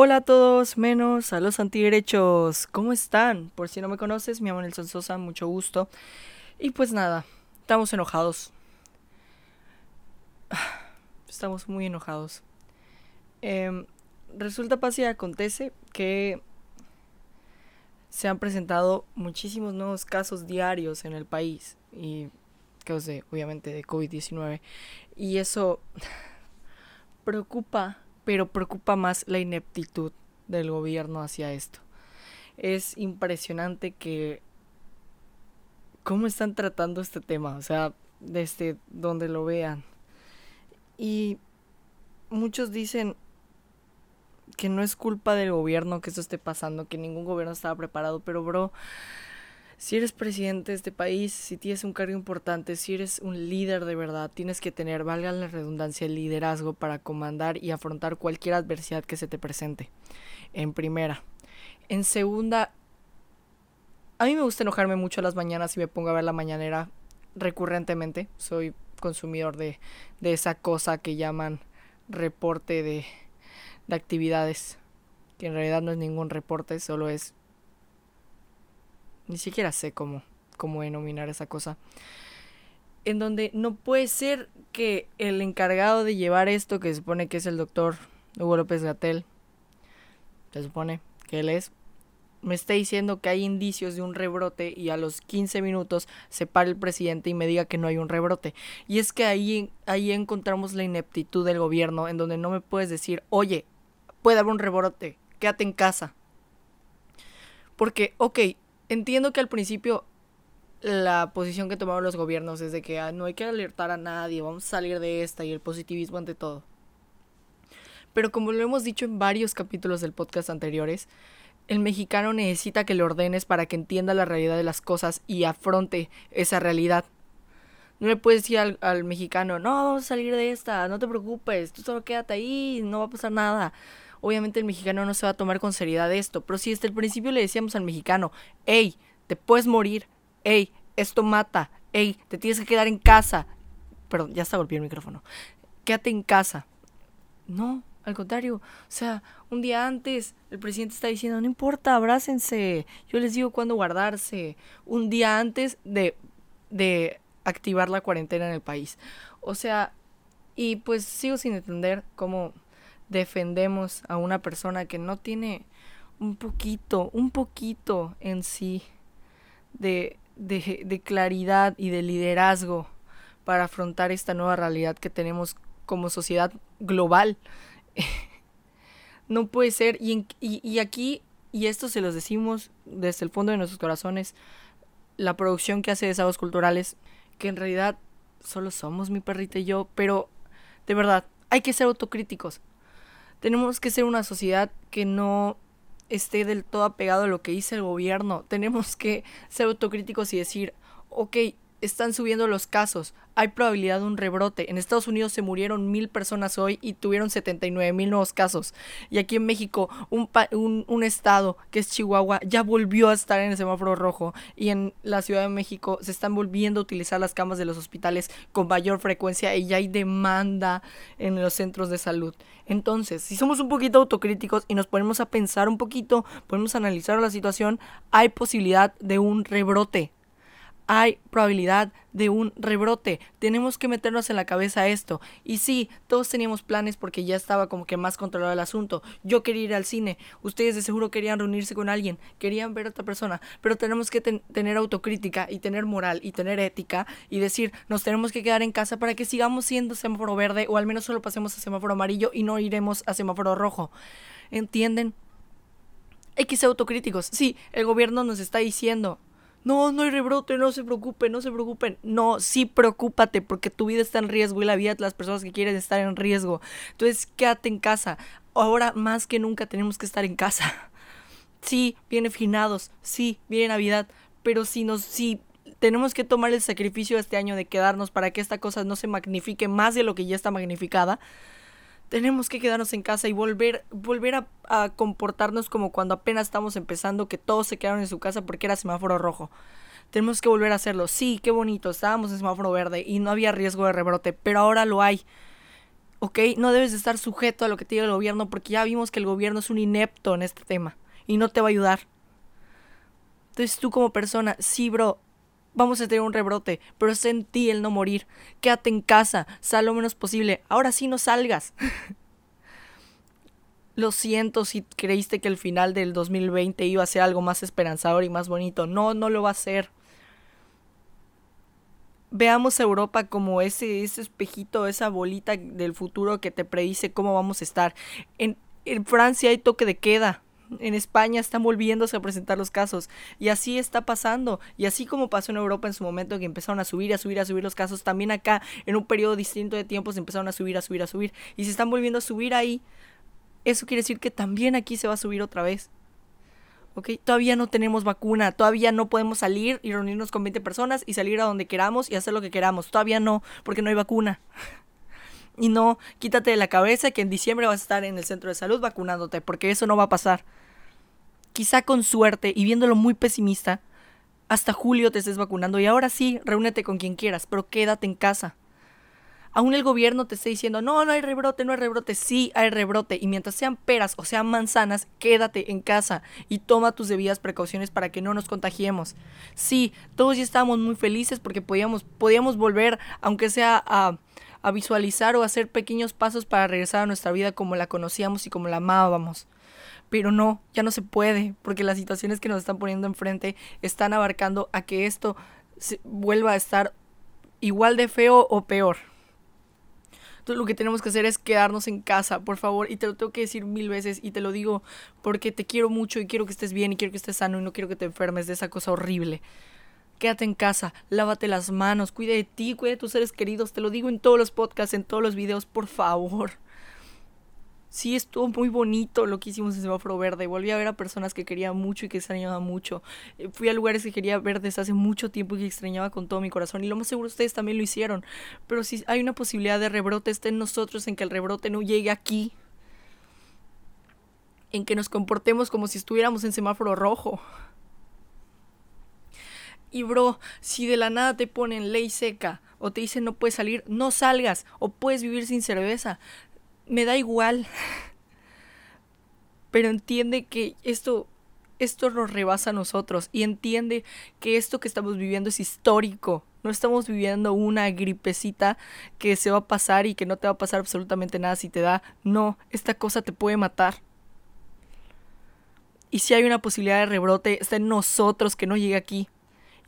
Hola a todos, menos a los antiderechos. ¿Cómo están? Por si no me conoces, me llamo Nelson Sosa, mucho gusto. Y pues nada, estamos enojados. Estamos muy enojados. Em, resulta, pasa y acontece que se han presentado muchísimos nuevos casos diarios en el país. Y casos de, obviamente, de COVID-19. Y eso preocupa pero preocupa más la ineptitud del gobierno hacia esto. Es impresionante que cómo están tratando este tema, o sea, desde donde lo vean. Y muchos dicen que no es culpa del gobierno que esto esté pasando, que ningún gobierno estaba preparado, pero bro, si eres presidente de este país, si tienes un cargo importante, si eres un líder de verdad, tienes que tener, valga la redundancia, el liderazgo para comandar y afrontar cualquier adversidad que se te presente. En primera. En segunda, a mí me gusta enojarme mucho a las mañanas y me pongo a ver la mañanera recurrentemente. Soy consumidor de, de esa cosa que llaman reporte de, de actividades, que en realidad no es ningún reporte, solo es ni siquiera sé cómo, cómo denominar esa cosa, en donde no puede ser que el encargado de llevar esto, que se supone que es el doctor Hugo López Gatel, se supone que él es, me esté diciendo que hay indicios de un rebrote y a los 15 minutos se para el presidente y me diga que no hay un rebrote. Y es que ahí, ahí encontramos la ineptitud del gobierno, en donde no me puedes decir, oye, puede haber un rebrote, quédate en casa. Porque, ok, entiendo que al principio la posición que tomaron los gobiernos es de que ah, no hay que alertar a nadie, vamos a salir de esta y el positivismo ante todo. Pero como lo hemos dicho en varios capítulos del podcast anteriores, el mexicano necesita que le ordenes para que entienda la realidad de las cosas y afronte esa realidad. No le puedes decir al, al, mexicano, no, vamos a salir de esta, no te preocupes, tú solo quédate ahí, no va a pasar nada obviamente el mexicano no se va a tomar con seriedad esto. Pero si desde el principio le decíamos al mexicano, hey, te puedes morir, hey, esto mata, hey, te tienes que quedar en casa. Perdón, ya está golpeando el micrófono. Quédate en casa. No, al contrario, o sea, un día antes el presidente está diciendo, no importa, abrácense, yo les digo cuándo guardarse. Un día antes de, de activar la cuarentena en el país. O sea, y pues sigo sin entender cómo defendemos a una persona que no tiene un poquito, un poquito en sí de, de, de, claridad y de liderazgo para afrontar esta nueva realidad que tenemos como sociedad global. no puede ser, y, y, y aquí, y esto se los decimos desde el fondo de nuestros corazones, la producción que hace de sábados culturales, que en realidad solo somos mi perrita y yo, pero de verdad, hay que ser autocríticos. Tenemos que ser una sociedad que no esté del todo apegado a lo que dice el gobierno. Tenemos que ser autocríticos y decir, ok, están subiendo los casos, hay probabilidad de un rebrote. En Estados Unidos se murieron mil personas hoy y tuvieron 79 mil nuevos casos. Y aquí en México, un, un, un, estado que es Chihuahua ya volvió a estar en el semáforo rojo. Y en la Ciudad de México se están volviendo a utilizar las camas de los hospitales con mayor frecuencia y ya hay demanda en los centros de salud. Entonces, si somos un poquito autocríticos y nos ponemos a pensar un poquito, podemos analizar la situación, hay posibilidad de un rebrote hay probabilidad de un rebrote. Tenemos que meternos en la cabeza esto. Y sí, todos teníamos planes porque ya estaba como que más controlado el asunto. Yo quería ir al cine, ustedes de seguro querían reunirse con alguien, querían ver a otra persona, pero tenemos que ten tener autocrítica y tener moral y tener ética y decir, nos tenemos que quedar en casa para que sigamos siendo semáforo verde o al menos solo pasemos a semáforo amarillo y no iremos a semáforo rojo. ¿Entienden? Ser autocríticos. Sí, el gobierno nos está diciendo, no, no hay rebrote, no se preocupen, no se preocupen. No, sí preocúpate porque tu vida está en riesgo y la vida de las personas que quieren estar en riesgo. Entonces, quédate en casa. Ahora más que nunca tenemos que estar en casa. Sí, viene finados, sí, viene Navidad, pero si nos si tenemos que tomar el sacrificio este año de quedarnos para que esta cosa no se magnifique más de lo que ya está magnificada, tenemos que quedarnos en casa y volver, volver a, comportarnos como cuando apenas estamos empezando, que todos se quedaron en su casa porque era semáforo rojo. Tenemos que volver a hacerlo. Sí, qué bonito, estábamos en semáforo verde y no había riesgo de rebrote, pero ahora lo hay. ¿ok? No debes de estar sujeto a lo que te diga el gobierno porque ya vimos que el gobierno es un inepto en este tema y no te va a ayudar. Entonces tú como persona, sí, bro, vamos a tener un rebrote, pero es en ti el no morir. Quédate en casa, sal lo menos posible. Ahora sí no salgas. Lo siento si creíste que el final del 2020 iba a ser algo más esperanzador y más bonito. No, no lo va a ser. Veamos a Europa como ese, ese espejito, esa bolita del futuro que te predice cómo vamos a estar. En, en Francia hay toque de queda. En España están volviéndose a presentar los casos. Y así está pasando. Y así como pasó en Europa en su momento que empezaron a subir, a subir, a subir los casos, también acá en un periodo distinto de tiempo se empezaron a subir, a subir, a subir. Y se están volviendo a subir ahí eso quiere decir que también aquí se va a subir otra vez. ¿Ok? Todavía no tenemos vacuna, todavía no podemos salir y reunirnos con 20 personas y salir a donde queramos y hacer lo que queramos. Todavía no, porque no hay vacuna. y no, quítate de la cabeza que en diciembre vas a estar en el centro de salud vacunándote, porque eso no va a pasar. Quizá con suerte y viéndolo muy pesimista, hasta julio te estés vacunando y ahora sí, reúnete con quien quieras, pero quédate en casa aún el gobierno te esté diciendo, no, no hay rebrote, no hay rebrote, sí hay rebrote. Y mientras sean peras o sean manzanas, quédate en casa y toma tus debidas precauciones para que no nos contagiemos. Sí, todos ya estábamos muy felices porque podíamos, podíamos volver, aunque sea a, a visualizar o hacer pequeños pasos para regresar a nuestra vida como la conocíamos y como la amábamos. Pero no, ya no se puede, porque las situaciones que nos están poniendo enfrente están abarcando a que esto se vuelva a estar igual de feo o peor lo que tenemos que hacer es quedarnos en casa, por favor. Y te lo tengo que decir mil veces y te lo digo porque te quiero mucho y quiero que estés bien y quiero que estés sano y no quiero que te enfermes de esa cosa horrible. Quédate en casa, lávate las manos, cuida de ti, cuida de tus seres queridos. Te lo digo en todos los podcasts, en todos los videos, por favor sí estuvo muy bonito lo que hicimos en Semáforo Verde. Volví a ver a personas que quería mucho y que extrañaba mucho. Eh, fui a lugares que quería ver desde hace mucho tiempo y que extrañaba con todo mi corazón. Y lo más seguro ustedes también lo hicieron. Pero si hay una posibilidad de rebrote, está en nosotros, en que el rebrote no llegue aquí. En que nos comportemos como si estuviéramos en semáforo rojo. Y bro, si de la nada te ponen ley seca o te dicen no puedes salir, no salgas o puedes vivir sin cerveza me da igual. Pero entiende que esto, esto nos rebasa a nosotros y entiende que esto que estamos viviendo es histórico. No estamos viviendo una gripecita que se va a pasar y que no te va a pasar absolutamente nada si te da. No, esta cosa te puede matar. Y si hay una posibilidad de rebrote, está en nosotros que no llegue aquí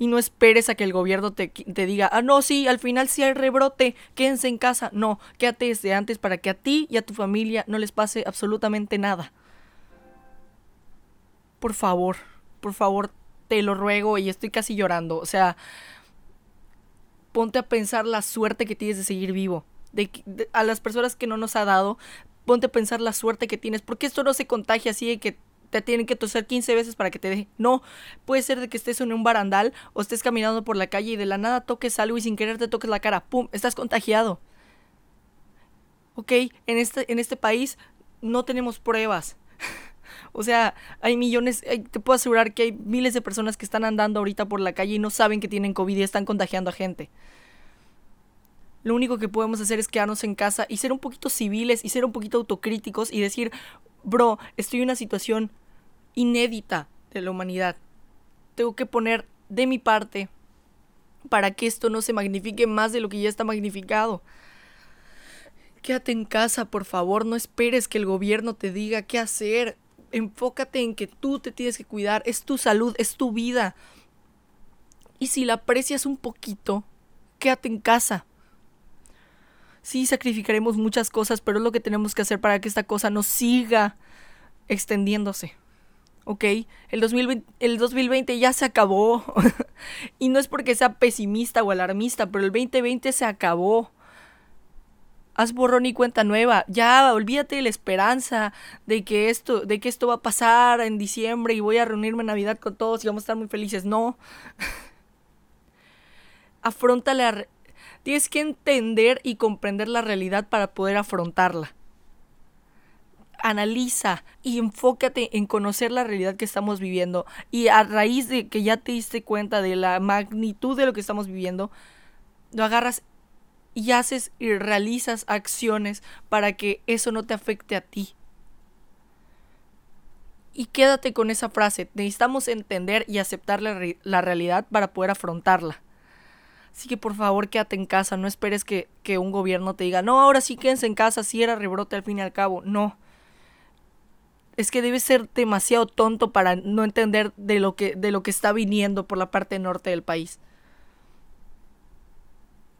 y no esperes a que el gobierno te, diga, ah, no, sí, al final sí hay rebrote, quédense en casa. No, quédate desde antes para que a ti y a tu familia no les pase absolutamente nada. Por favor, por favor, te lo ruego y estoy casi llorando. O sea, ponte a pensar la suerte que tienes de seguir vivo. De, a las personas que no nos ha dado, ponte a pensar la suerte que tienes. Porque esto no se contagia así de que te tienen que toser 15 veces para que te deje. No, puede ser de que estés en un barandal o estés caminando por la calle y de la nada toques algo y sin querer te toques la cara. ¡Pum! Estás contagiado. ¿Ok? En este, en este país no tenemos pruebas. o sea, hay millones, te puedo asegurar que hay miles de personas que están andando ahorita por la calle y no saben que tienen COVID y están contagiando a gente. Lo único que podemos hacer es quedarnos en casa y ser un poquito civiles y ser un poquito autocríticos y decir, bro, estoy en una situación inédita de la humanidad. Tengo que poner de mi parte para que esto no se magnifique más de lo que ya está magnificado. Quédate en casa, por favor, no esperes que el gobierno te diga qué hacer. Enfócate en que tú te tienes que cuidar, es tu salud, es tu vida. Y si la aprecias un poquito, quédate en casa. Sí, sacrificaremos muchas cosas, pero es lo que tenemos que hacer para que esta cosa no siga extendiéndose. ¿Ok? El 2020, el 2020 ya se acabó. y no es porque sea pesimista o alarmista, pero el 2020 se acabó. Haz borrón y cuenta nueva. Ya, olvídate de la esperanza de que esto, de que esto va a pasar en diciembre y voy a reunirme en Navidad con todos y vamos a estar muy felices. No. Afronta la, Tienes que entender y comprender la realidad para poder afrontarla. Analiza y enfócate en conocer la realidad que estamos viviendo. Y a raíz de que ya te diste cuenta de la magnitud de lo que estamos viviendo, lo agarras y haces y realizas acciones para que eso no te afecte a ti. Y quédate con esa frase. Necesitamos entender y aceptar la, la realidad para poder afrontarla. Así que por favor quédate en casa, no esperes que, que, un gobierno te diga, no, ahora sí quédense en casa, si era rebrote al fin y al cabo. No. Es que debes ser demasiado tonto para no entender de lo que, de lo que está viniendo por la parte norte del país.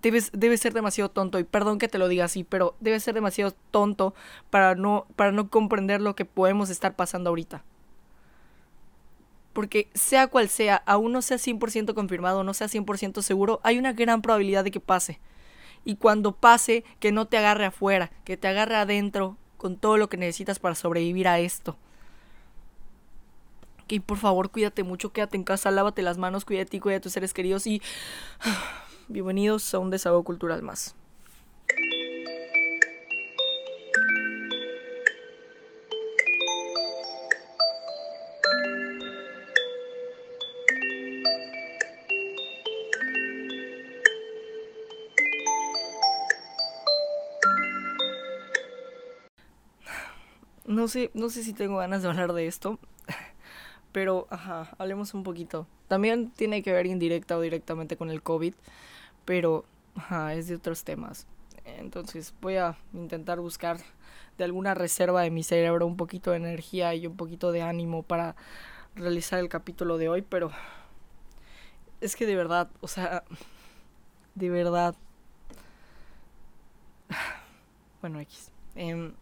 Debes, debes ser demasiado tonto, y perdón que te lo diga así, pero debes ser demasiado tonto para no, para no comprender lo que podemos estar pasando ahorita. Porque sea cual sea, aún no sea 100% confirmado, no sea 100% seguro, hay una gran probabilidad de que pase. Y cuando pase, que no te agarre afuera, que te agarre adentro con todo lo que necesitas para sobrevivir a esto. Que por favor cuídate mucho, quédate en casa, lávate las manos, cuídate y cuídate a tus seres queridos y bienvenidos a un desahogo cultural más. No sé, no sé si tengo ganas de hablar de esto, pero ajá, hablemos un poquito. También tiene que ver indirecta o directamente con el COVID, pero ajá, es de otros temas. Entonces voy a intentar buscar de alguna reserva de mi cerebro un poquito de energía y un poquito de ánimo para realizar el capítulo de hoy, pero es que de verdad, o sea, de verdad. Bueno, X. Eh,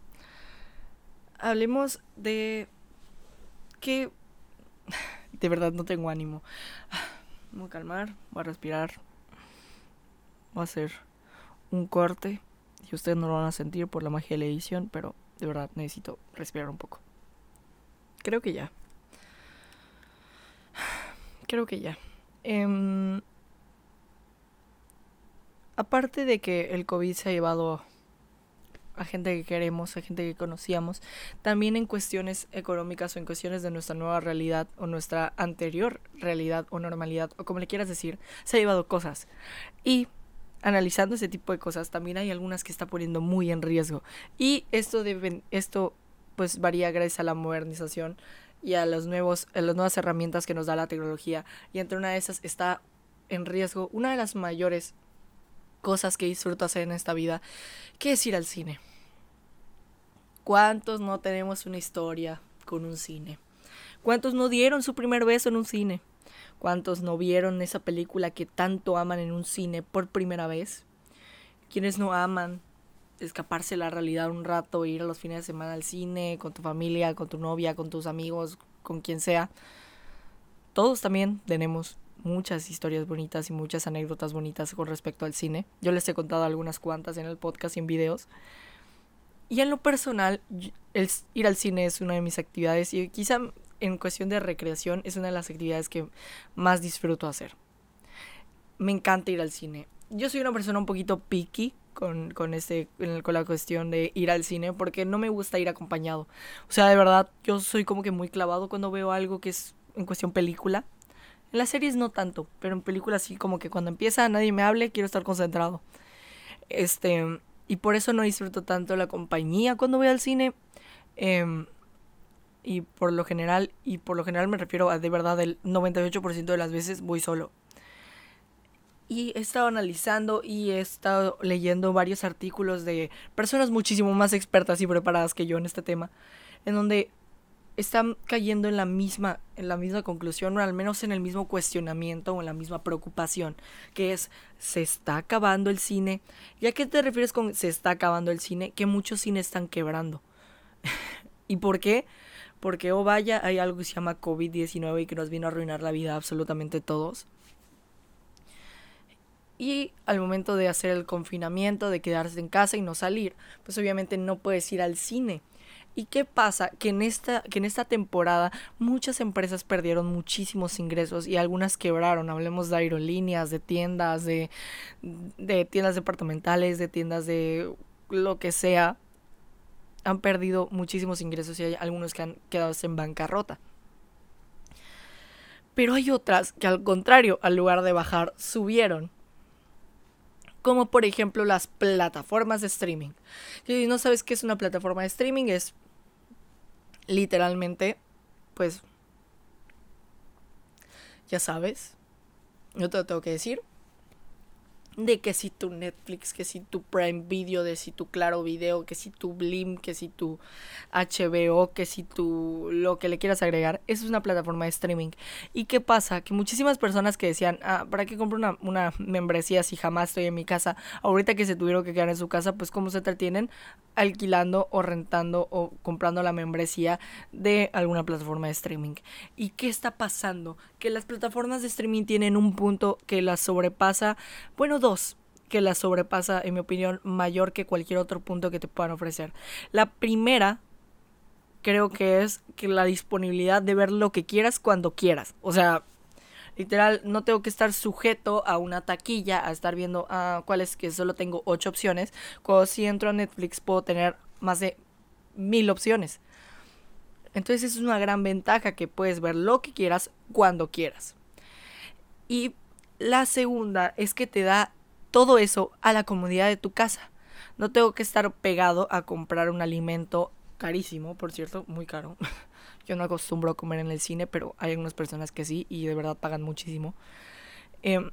hablemos de que de verdad no tengo ánimo. Voy a calmar, voy a respirar. Voy a hacer un corte y ustedes no lo van a sentir por la magia de la edición, pero de verdad necesito respirar un poco. Creo que ya. Creo que ya. Eh, aparte de que el COVID se ha llevado a gente que queremos, a gente que conocíamos, también en cuestiones económicas o en cuestiones de nuestra nueva realidad o nuestra anterior realidad o normalidad o como le quieras decir, se ha llevado cosas. Y analizando ese tipo de cosas, también hay algunas que está poniendo muy en riesgo. Y esto debe, esto pues varía gracias a la modernización y a los nuevos, a las nuevas herramientas que nos da la tecnología. Y entre una de esas está en riesgo una de las mayores cosas que disfruto hacer en esta vida, que es ir al cine. ¿Cuántos no tenemos una historia con un cine? ¿Cuántos no dieron su primer beso en un cine? ¿Cuántos no vieron esa película que tanto aman en un cine por primera vez? ¿Quiénes no aman escaparse de la realidad un rato, ir a los fines de semana al cine, con tu familia, con tu novia, con tus amigos, con quien sea? Todos también tenemos muchas historias bonitas y muchas anécdotas bonitas con respecto al cine. Yo les he contado algunas cuantas en el podcast y en videos. Y en lo personal, el ir al cine es una de mis actividades y quizá en cuestión de recreación es una de las actividades que más disfruto hacer. Me encanta ir al cine. Yo soy una persona un poquito picky con, con, este, con la cuestión de ir al cine porque no me gusta ir acompañado. O sea, de verdad, yo soy como que muy clavado cuando veo algo que es en cuestión película. En las series no tanto, pero en películas sí como que cuando empieza nadie me hable, quiero estar concentrado. Este, y por eso no disfruto tanto la compañía cuando voy al cine. Em, y por lo general, y por lo general me refiero a de verdad el 98% de las veces voy solo. Y he estado analizando y he estado leyendo varios artículos de personas muchísimo más expertas y preparadas que yo en este tema, en donde están cayendo en la misma en la misma conclusión o al menos en el mismo cuestionamiento o en la misma preocupación, que es se está acabando el cine. ¿Y a qué te refieres con se está acabando el cine? Que muchos cines están quebrando. ¿Y por qué? Porque, oh vaya, hay algo que se llama COVID-19 y que nos vino a arruinar la vida absolutamente todos. Y al momento de hacer el confinamiento, de quedarse en casa y no salir, pues obviamente no puedes ir al cine. ¿Y qué pasa? Que en esta, que en esta temporada muchas empresas perdieron muchísimos ingresos y algunas quebraron. Hablemos de aerolíneas, de tiendas, de, de tiendas departamentales, de tiendas de lo que sea. Han perdido muchísimos ingresos y hay algunos que han quedado en bancarrota. Pero hay otras que al contrario, al lugar de bajar, subieron. Como por ejemplo las plataformas de streaming. Si no sabes qué es una plataforma de streaming, es literalmente, pues, ya sabes, yo te lo tengo que decir, de que si tu Netflix, que si tu Prime Video, de si tu Claro Video, que si tu Blim, que si tu HBO, que si tu lo que le quieras agregar, eso es una plataforma de streaming. ¿Y qué pasa? Que muchísimas personas que decían, ah, ¿para qué compro una, una membresía si jamás estoy en mi casa? Ahorita que se tuvieron que quedar en su casa, pues cómo se entretienen alquilando o rentando o comprando la membresía de alguna plataforma de streaming. ¿Y qué está pasando? Que las plataformas de streaming tienen un punto que las sobrepasa, bueno, que las sobrepasa, en mi opinión, mayor que cualquier otro punto que te puedan ofrecer. La primera, creo que es que la disponibilidad de ver lo que quieras cuando quieras. O sea, literal, no tengo que estar sujeto a una taquilla, a estar viendo ah, cuáles que solo tengo ocho opciones. Cuando si entro a Netflix puedo tener más de mil opciones. Entonces es una gran ventaja que puedes ver lo que quieras cuando quieras. Y la segunda es que te da todo eso a la comodidad de tu casa. No tengo que estar pegado a comprar un alimento carísimo, por cierto, muy caro. Yo no acostumbro a comer en el cine, pero hay algunas personas que sí y de verdad pagan muchísimo. Em,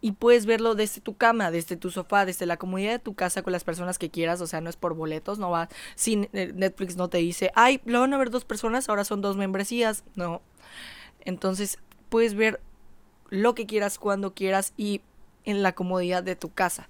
y puedes verlo desde tu cama, desde tu sofá, desde la comodidad de tu casa con las personas que quieras, o sea, no es por boletos, no va, sin eh, Netflix no te dice, ay, lo van a ver dos personas, ahora son dos membresías, no. Entonces, puedes ver lo que quieras cuando quieras y en la comodidad de tu casa.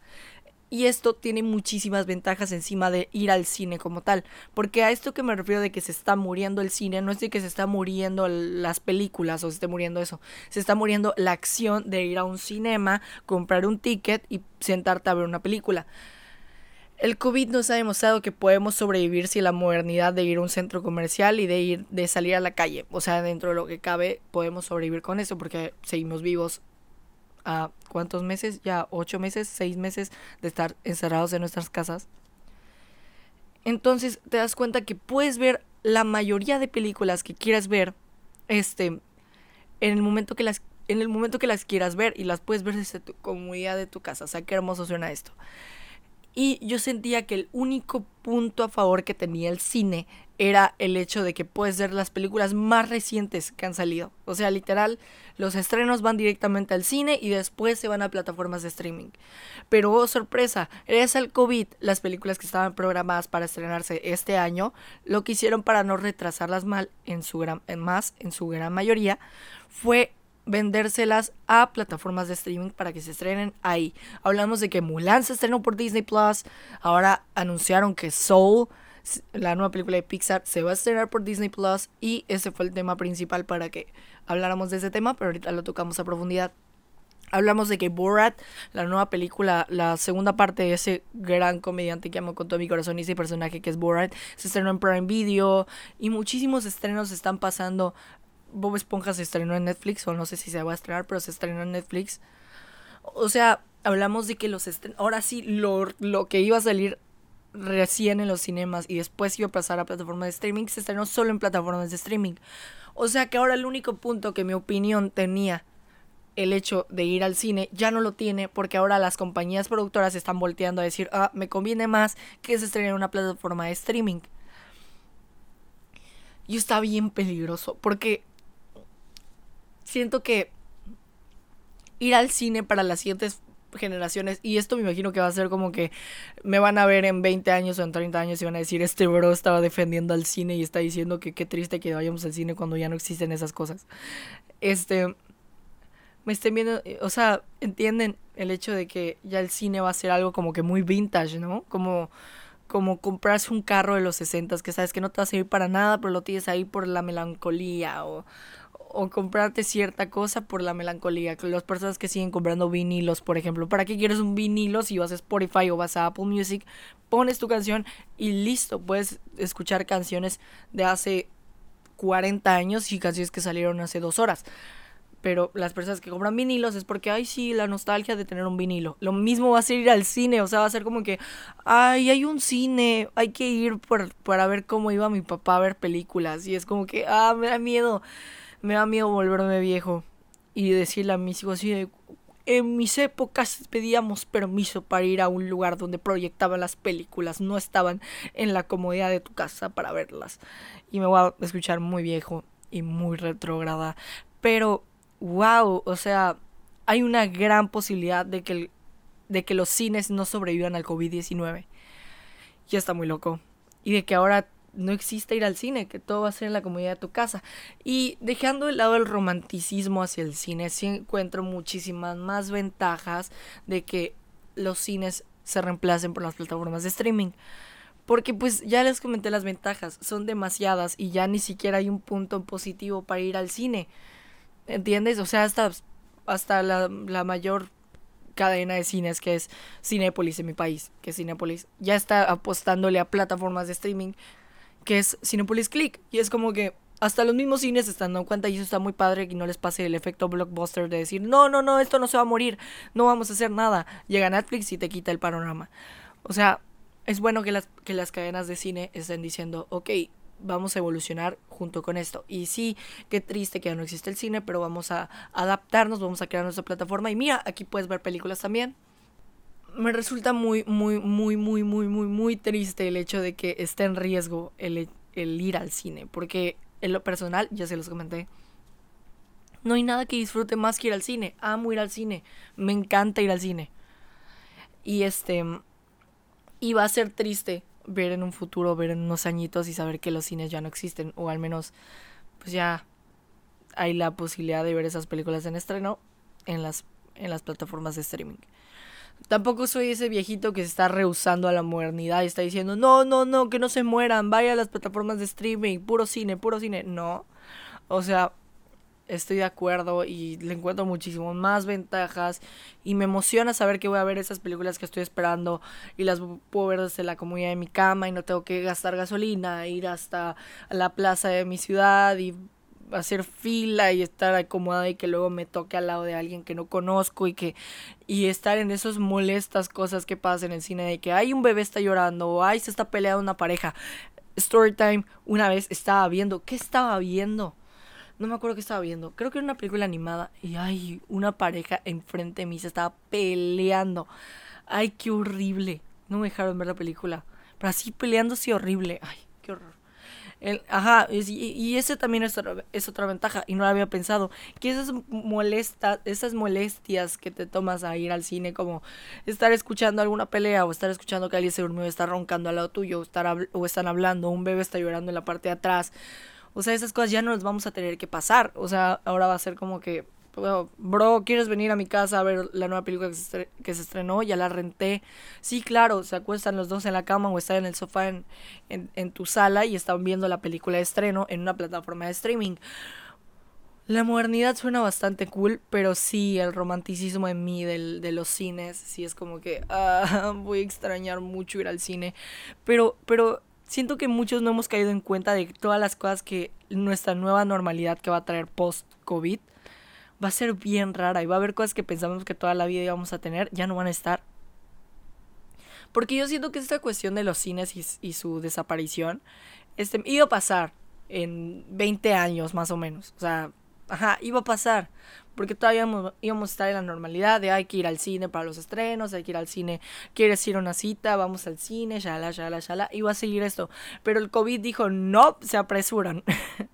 Y esto tiene muchísimas ventajas encima de ir al cine como tal. Porque a esto que me refiero de que se está muriendo el cine, no es de que se está muriendo las películas o se esté muriendo eso. Se está muriendo la acción de ir a un cinema, comprar un ticket y sentarte a ver una película. El COVID nos ha demostrado que podemos sobrevivir sin la modernidad de ir a un centro comercial y de ir de salir a la calle. O sea, dentro de lo que cabe podemos sobrevivir con eso porque seguimos vivos a cuántos meses, ya ocho meses, seis meses de estar encerrados en nuestras casas. Entonces te das cuenta que puedes ver la mayoría de películas que quieras ver, este, en el momento que las, en el momento que las quieras ver y las puedes ver desde tu comunidad de tu casa. O sea, qué hermoso suena esto. Y yo sentía que el único punto a favor que tenía el cine era el hecho de que puedes ver las películas más recientes que han salido. O sea, literal, los estrenos van directamente al cine y después se van a plataformas de streaming. Pero, oh, sorpresa, gracias al COVID, las películas que estaban programadas para estrenarse este año, lo que hicieron para no retrasarlas mal en su gran, más, en su gran mayoría, fue vendérselas a plataformas de streaming para que se estrenen ahí. Hablamos de que Mulan se estrenó por Disney Plus, ahora anunciaron que Soul, la nueva película de Pixar, se va a estrenar por Disney Plus y ese fue el tema principal para que habláramos de ese tema, pero ahorita lo tocamos a profundidad. Hablamos de que Borat, la nueva película, la segunda parte de ese gran comediante que amo con todo mi corazón y ese personaje que es Borat, se estrenó en Prime Video y muchísimos estrenos están pasando Bob Esponja se estrenó en Netflix, o no sé si se va a estrenar, pero se estrenó en Netflix. O sea, hablamos de que los estrenos, ahora sí, lo, lo que iba a salir recién en los cinemas y después iba a pasar a plataformas de streaming, se estrenó solo en plataformas de streaming. O sea que ahora el único punto que mi opinión tenía el hecho de ir al cine ya no lo tiene porque ahora las compañías productoras están volteando a decir, ah, me conviene más que se estrene en una plataforma de streaming. Y está bien peligroso porque siento que ir al cine para las siguientes generaciones, y esto me imagino que va a ser como que me van a ver en 20 años o en 30 años y van a decir, este bro estaba defendiendo al cine y está diciendo que qué triste que vayamos al cine cuando ya no existen esas cosas. Este, me estén viendo, o sea, entienden el hecho de que ya el cine va a ser algo como que muy vintage, ¿no? Como como comprarse un carro de los 60 que sabes que no te va a servir para nada, pero lo tienes ahí por la melancolía o, o comprarte cierta cosa por la melancolía. Las personas que siguen comprando vinilos, por ejemplo, ¿para qué quieres un vinilo si vas a Spotify o vas a Apple Music? Pones tu canción y listo, puedes escuchar canciones de hace 40 años y canciones que salieron hace dos horas. Pero las personas que compran vinilos es porque, ay, sí, la nostalgia de tener un vinilo. Lo mismo va a ser ir al cine, o sea, va a ser como que, ay, hay un cine, hay que ir por, para ver cómo iba mi papá a ver películas. Y es como que, ah, me da miedo me da miedo volverme viejo y decirle a mis hijos así en mis épocas pedíamos permiso para ir a un lugar donde proyectaban las películas, no estaban en la comodidad de tu casa para verlas. Y me voy a escuchar muy viejo y muy retrógrada, pero wow, o sea, hay una gran posibilidad de que, de que los cines no sobrevivan al COVID-19. Ya está muy loco. Y de que ahora no existe ir al cine, que todo va a ser en la comodidad de tu casa. Y dejando de lado el romanticismo hacia el cine, sí encuentro muchísimas más ventajas de que los cines se reemplacen por las plataformas de streaming. Porque pues ya les comenté las ventajas, son demasiadas y ya ni siquiera hay un punto positivo para ir al cine. ¿Entiendes? O sea, hasta, hasta la, la mayor cadena de cines que es Cinépolis en mi país, que es Cinépolis, ya está apostándole a plataformas de streaming que es Cinepolis Click. Y es como que hasta los mismos cines se están dando cuenta y eso está muy padre que no les pase el efecto blockbuster de decir, no, no, no, esto no se va a morir, no vamos a hacer nada. Llega Netflix y te quita el panorama. O sea, es bueno que las, que las cadenas de cine estén diciendo, ok, vamos a evolucionar junto con esto. Y sí, qué triste que ya no existe el cine, pero vamos a adaptarnos, vamos a crear nuestra plataforma. Y mira, aquí puedes ver películas también me resulta muy, muy, muy, muy, muy, muy, muy triste el hecho de que esté en riesgo el, el ir al cine. Porque en lo personal, ya se los comenté, no hay nada que disfrute más que ir al cine. Amo ir al cine. Me encanta ir al cine. Y este. Y va a ser triste ver en un futuro, ver en unos añitos y saber que los cines ya no existen. O al menos, pues ya hay la posibilidad de ver esas películas en estreno en las, en las plataformas de streaming. Tampoco soy ese viejito que se está rehusando a la modernidad y está diciendo, no, no, no, que no se mueran, vaya a las plataformas de streaming, puro cine, puro cine. No. O sea, estoy de acuerdo y le encuentro muchísimo más ventajas y me emociona saber que voy a ver esas películas que estoy esperando y las puedo ver desde la comunidad de mi cama y no tengo que gastar gasolina, ir hasta la plaza de mi ciudad y hacer fila y estar acomodada y que luego me toque al lado de alguien que no conozco y que y estar en esas molestas cosas que pasan en el cine de que hay un bebé está llorando o hay se está peleando una pareja. Storytime una vez estaba viendo, ¿qué estaba viendo? No me acuerdo qué estaba viendo. Creo que era una película animada y hay una pareja enfrente de mí se estaba peleando. Ay, qué horrible. No me dejaron ver la película. Pero así peleándose horrible. Ay, qué horror. Ajá, y, ese también es otra, es otra ventaja, y no lo había pensado, que esas, molesta, esas molestias que te tomas a ir al cine, como estar escuchando alguna pelea, o estar escuchando que alguien se durmió, está roncando al lado tuyo, o, estar, o están hablando, un bebé está llorando en la parte de atrás, o sea, esas cosas ya no las vamos a tener que pasar, o sea, ahora va a ser como que bro, ¿quieres venir a mi casa a ver la nueva película que se, estrenó? Ya la renté. Sí, claro, se acuestan los dos en la cama o están en el sofá en, en, tu sala y están viendo la película de estreno en una plataforma de streaming. La modernidad suena bastante cool, pero sí, el romanticismo en mí del, de los cines, sí es como que ah, voy a extrañar mucho ir al cine. Pero, pero siento que muchos no hemos caído en cuenta de todas las cosas que nuestra nueva normalidad que va a traer post-COVID va a ser bien rara y va a haber cosas que pensamos que toda la vida íbamos a tener, ya no van a estar. Porque yo siento que esta cuestión de los cines y, su desaparición este, iba a pasar en 20 años más o menos. O sea, ajá, iba a pasar. Porque todavía íbamos, a estar en la normalidad de hay que ir al cine para los estrenos, hay que ir al cine, quieres ir a una cita, vamos al cine, shala, shala, shala. Iba a seguir esto. Pero el COVID dijo, no, se apresuran.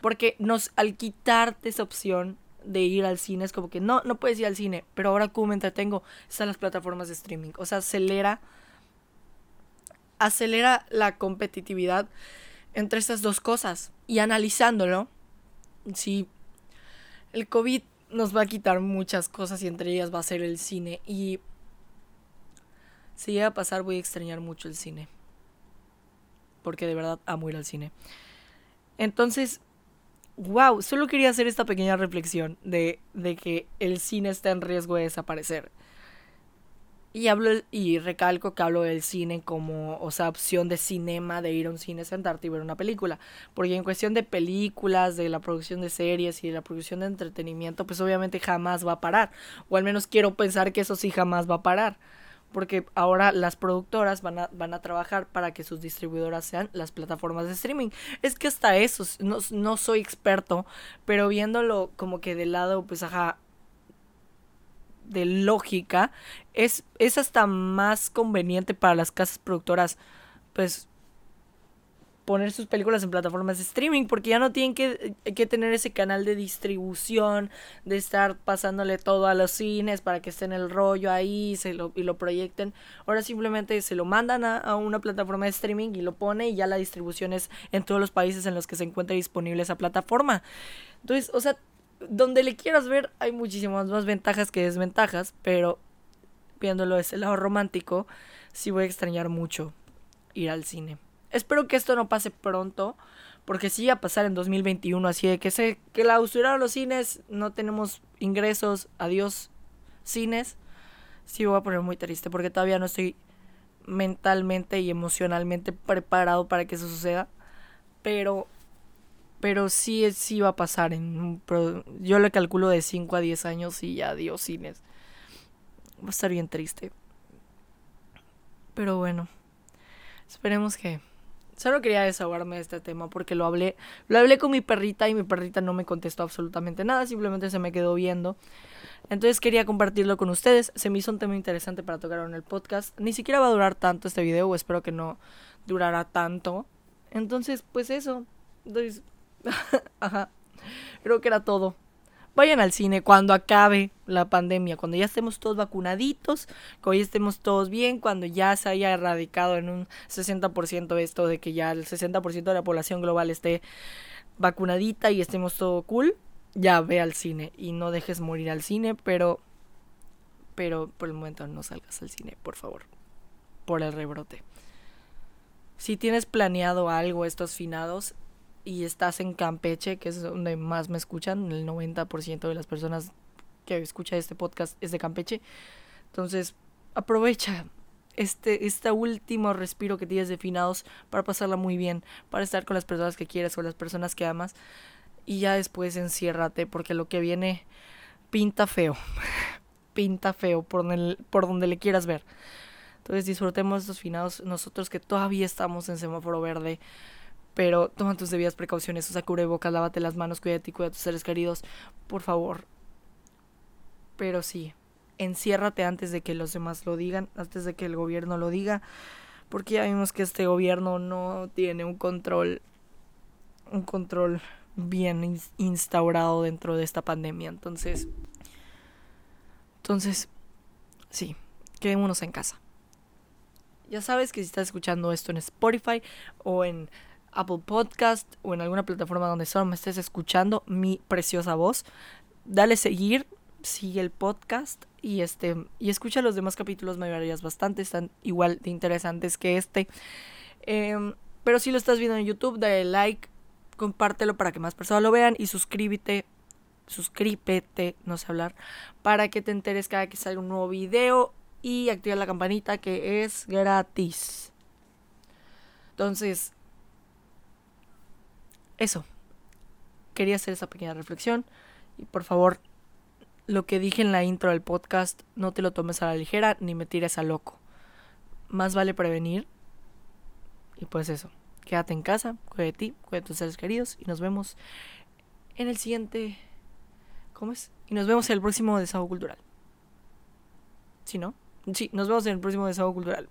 Porque nos, al quitarte esa opción, de ir al cine es como que no, no puedes ir al cine, pero ahora como me entretengo, están las plataformas de streaming. O sea, acelera, acelera la competitividad entre estas dos cosas. Y analizándolo, sí, el COVID nos va a quitar muchas cosas y entre ellas va a ser el cine. Y si llega a pasar, voy a extrañar mucho el cine. Porque de verdad amo ir al cine. Entonces, wow, solo quería hacer esta pequeña reflexión de, de que el cine está en riesgo de desaparecer. Y hablo y recalco que hablo del cine como, o sea, opción de cinema, de ir a un cine, sentarte y ver una película. Porque en cuestión de películas, de la producción de series y de la producción de entretenimiento, pues obviamente jamás va a parar. O al menos quiero pensar que eso sí jamás va a parar porque ahora las productoras van a, van a trabajar para que sus distribuidoras sean las plataformas de streaming. Es que hasta eso, no, no soy experto, pero viéndolo como que de lado, pues ajá, de lógica, es, es hasta más conveniente para las casas productoras, pues poner sus películas en plataformas de streaming porque ya no tienen que, que, tener ese canal de distribución, de estar pasándole todo a los cines para que esté en el rollo ahí se lo, y lo proyecten. Ahora simplemente se lo mandan a, a, una plataforma de streaming y lo pone y ya la distribución es en todos los países en los que se encuentra disponible esa plataforma. Entonces, o sea, donde le quieras ver hay muchísimas más ventajas que desventajas, pero viéndolo desde el lado romántico, sí voy a extrañar mucho ir al cine. Espero que esto no pase pronto, porque sí va a pasar en 2021, así de que se que clausuraron los cines, no tenemos ingresos, adiós cines. Sí me voy a poner muy triste porque todavía no estoy mentalmente y emocionalmente preparado para que eso suceda, pero pero sí sí va a pasar en yo le calculo de 5 a 10 años y ya adiós cines. Va a estar bien triste. Pero bueno, esperemos que Solo quería desahogarme de este tema porque lo hablé, lo hablé con mi perrita y mi perrita no me contestó absolutamente nada, simplemente se me quedó viendo. Entonces quería compartirlo con ustedes. Se me hizo un tema interesante para tocar en el podcast. Ni siquiera va a durar tanto este video, o espero que no durara tanto. Entonces, pues eso. Ajá. Creo que era todo vayan al cine cuando acabe la pandemia, cuando ya estemos todos vacunaditos, cuando ya estemos todos bien, cuando ya se haya erradicado en un 60% esto de que ya el 60% de la población global esté vacunadita y estemos todo cool, ya ve al cine y no dejes morir al cine, pero pero por el momento no salgas al cine, por favor, por el rebrote. Si tienes planeado algo estos finados, y estás en Campeche, que es donde más me escuchan, el 90% de las personas que escuchan este podcast es de Campeche. Entonces, aprovecha este, este último respiro que tienes de finados para pasarla muy bien, para estar con las personas que quieres, con las personas que amas. Y ya después enciérrate, porque lo que viene pinta feo. pinta feo por donde, por donde le quieras ver. Entonces disfrutemos estos finados nosotros que todavía estamos en semáforo verde pero toma tus debidas precauciones, usa cubrebocas, lávate las manos, cuídate y cuida a tus seres queridos, por favor. Pero sí, enciérrate antes de que los demás lo digan, antes de que el gobierno lo diga, porque ya vimos que este gobierno no tiene un control, un control bien instaurado dentro de esta pandemia, entonces, entonces, sí, quedémonos en casa. Ya sabes que si estás escuchando esto en Spotify o en Apple Podcast o en alguna plataforma donde solo me estés escuchando mi preciosa voz, dale seguir, sigue el podcast y este y escucha los demás capítulos, me ayudarías bastante, están igual de interesantes que este. Em, pero si lo estás viendo en YouTube, dale like, compártelo para que más personas lo vean y suscríbete, suscríbete, no sé hablar, para que te enteres cada que salga un nuevo video y activa la campanita que es gratis. Entonces, eso. Quería hacer esa pequeña reflexión. Y por favor, lo que dije en la intro del podcast, no te lo tomes a la ligera ni me tires a loco. Más vale prevenir. Y pues eso. Quédate en casa, cuida de ti, cuida de tus seres queridos. Y nos vemos en el siguiente. ¿Cómo es? Y nos vemos en el próximo desahogo cultural. ¿Sí, no? Sí, nos vemos en el próximo desahogo cultural.